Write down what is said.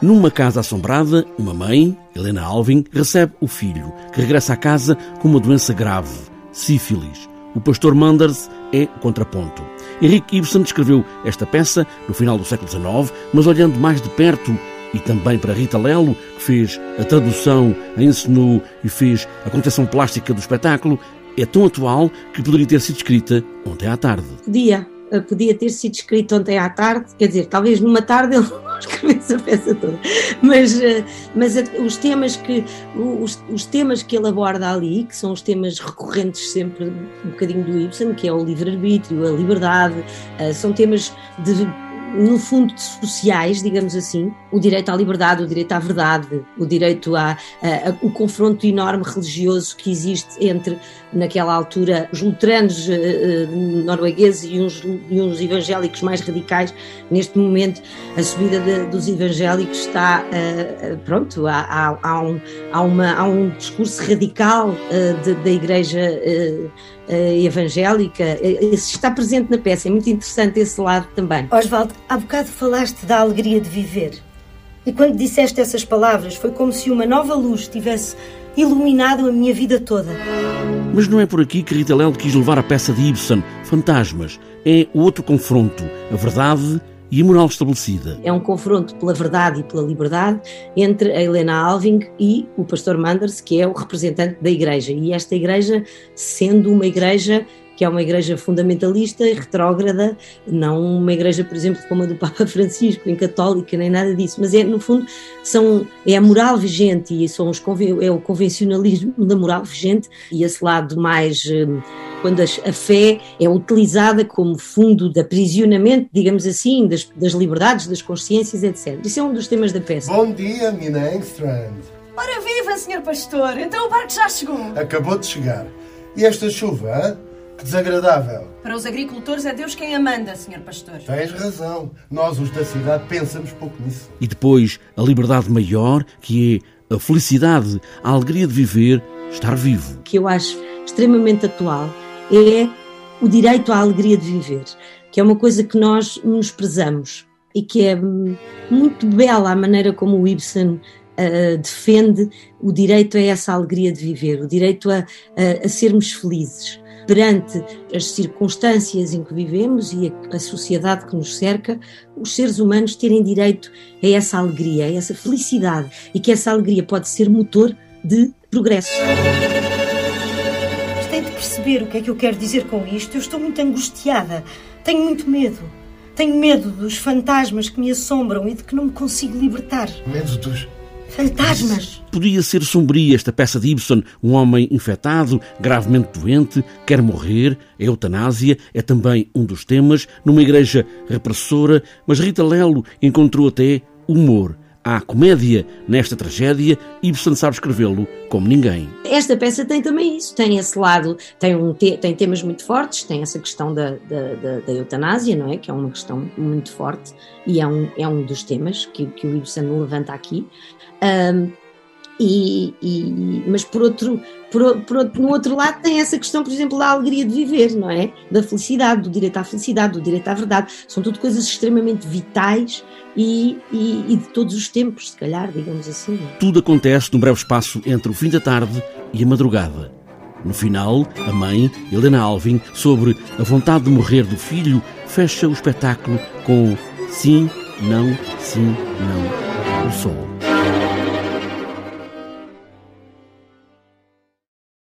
Numa casa assombrada, uma mãe, Helena Alvin, recebe o filho, que regressa à casa com uma doença grave, sífilis. O pastor Manders é o contraponto. Henrique Ibsen escreveu esta peça no final do século XIX, mas olhando mais de perto e também para Rita Lelo, que fez a tradução, a ensinou e fez a concepção plástica do espetáculo, é tão atual que poderia ter sido escrita ontem à tarde. Eh, podia ter sido escrito ontem à tarde, quer dizer, talvez numa tarde ele escrevesse a peça toda, mas, eh, mas os temas que os, os, temas que ele aborda ali, que são os temas recorrentes sempre um bocadinho do Ibsen, que é o livre-arbítrio, a liberdade, eh, são temas de no fundo, sociais, digamos assim, o direito à liberdade, o direito à verdade, o direito a, a, a, o confronto enorme religioso que existe entre, naquela altura, os luteranos uh, noruegueses e uns, e uns, evangélicos mais radicais. Neste momento, a subida de, dos evangélicos está, uh, pronto, há, há, um, há, uma, há um discurso radical de, da Igreja evangélica, isso está presente na peça, é muito interessante esse lado também. Oswaldo, há bocado falaste da alegria de viver. E quando disseste essas palavras, foi como se uma nova luz tivesse iluminado a minha vida toda. Mas não é por aqui que Rita Lelo quis levar a peça de Ibsen, Fantasmas. É o outro confronto, a verdade e a moral estabelecida. É um confronto pela verdade e pela liberdade entre a Helena Alving e o pastor Manders, que é o representante da igreja. E esta igreja, sendo uma igreja que é uma igreja fundamentalista e retrógrada, não uma igreja, por exemplo, como a do Papa Francisco, em católica, nem nada disso, mas é, no fundo, são, é a moral vigente e são os, é o convencionalismo da moral vigente e esse lado mais hum, quando a fé é utilizada como fundo de aprisionamento, digamos assim, das, das liberdades, das consciências, etc. Isso é um dos temas da peça. Bom dia, Mina Engstrand. Ora viva, senhor pastor! Então o barco já chegou. Acabou de chegar. E esta chuva, hein? Que desagradável. Para os agricultores é Deus quem a manda, Sr. Pastor. Tens razão. Nós, os da cidade, pensamos pouco nisso. E depois, a liberdade maior, que é a felicidade, a alegria de viver, estar vivo. Que eu acho extremamente atual é o direito à alegria de viver, que é uma coisa que nós nos prezamos e que é muito bela a maneira como o Ibsen uh, defende o direito a essa alegria de viver, o direito a, a, a sermos felizes perante as circunstâncias em que vivemos e a, a, sociedade que nos cerca, os seres humanos terem direito a essa alegria, a essa felicidade e que essa alegria pode ser motor de progresso. Mas tem de perceber o que é que eu quero dizer com isto. Eu estou muito angustiada, tenho muito medo. Tenho medo dos fantasmas que me assombram e de que não me consigo libertar. Medo dos Fantasmas! Podia ser sombria esta peça de Ibsen. Um homem infectado, gravemente doente, quer morrer. A eutanásia é também um dos temas, numa igreja repressora, mas Rita Lelo encontrou até humor. Há comédia nesta tragédia e Ibsen sabe escrevê-lo como ninguém. Esta peça tem também isso, tem esse lado, tem, um te, tem temas muito fortes, tem essa questão da, da, da, da, eutanásia, não é? Que é uma questão muito forte e é um, é um dos temas que, que o Ibsen levanta aqui. Um, e, e, mas por outro, por, por, no outro lado tem essa questão, por exemplo, da alegria de viver, não é? Da felicidade, do direito à felicidade, do direito à verdade. São tudo coisas extremamente vitais e, e, e de todos os tempos, se calhar, digamos assim. É? Tudo acontece num breve espaço entre o fim da tarde e a madrugada. No final, a mãe, Helena Alvin, sobre a vontade de morrer do filho, fecha o espetáculo com sim, não, sim, não, o sol.